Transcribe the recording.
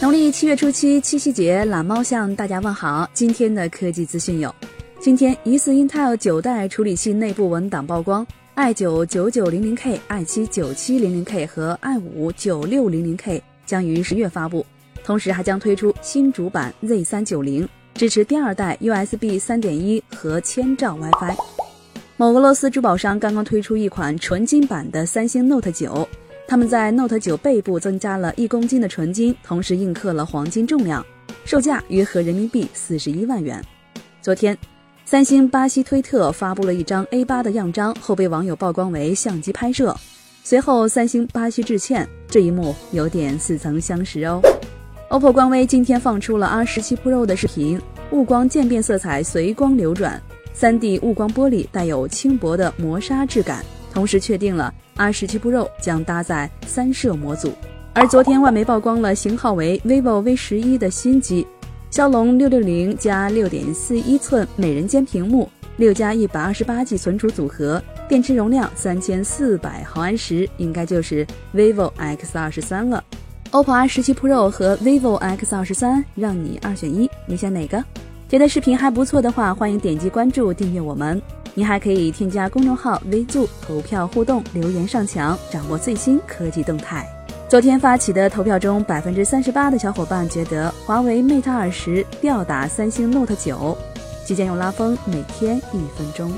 农历七月初七，七夕节，懒猫向大家问好。今天的科技资讯有：今天疑似 Intel 九代处理器内部文档曝光，i 九九九零零 K、i 七九七零零 K 和 i 五九六零零 K 将于十月发布，同时还将推出新主板 Z 三九零，支持第二代 USB 三点一和千兆 WiFi。某俄罗斯珠宝商刚刚推出一款纯金版的三星 Note 九。他们在 Note 9背部增加了一公斤的纯金，同时印刻了黄金重量，售价约合人民币四十一万元。昨天，三星巴西推特发布了一张 A8 的样张，后被网友曝光为相机拍摄。随后，三星巴西致歉，这一幕有点似曾相识哦。OPPO 官微今天放出了 R17 Pro 的视频，雾光渐变色彩随光流转，3D 雾光玻璃带有轻薄的磨砂质感。同时确定了 R17 Pro 将搭载三摄模组，而昨天外媒曝光了型号为 vivo V 十一的新机，骁龙六六零加六点四一寸美人尖屏幕，六加一百二十八 G 存储组合，电池容量三千四百毫安时，应该就是 vivo X 二十三了。OPPO R17 Pro 和 vivo X 二十三，让你二选一，你选哪个？觉得视频还不错的话，欢迎点击关注订阅我们。你还可以添加公众号“ “vzoo” ”投票互动，留言上墙，掌握最新科技动态。昨天发起的投票中，百分之三十八的小伙伴觉得华为 Mate 二十吊打三星 Note 九，即将用拉风，每天一分钟。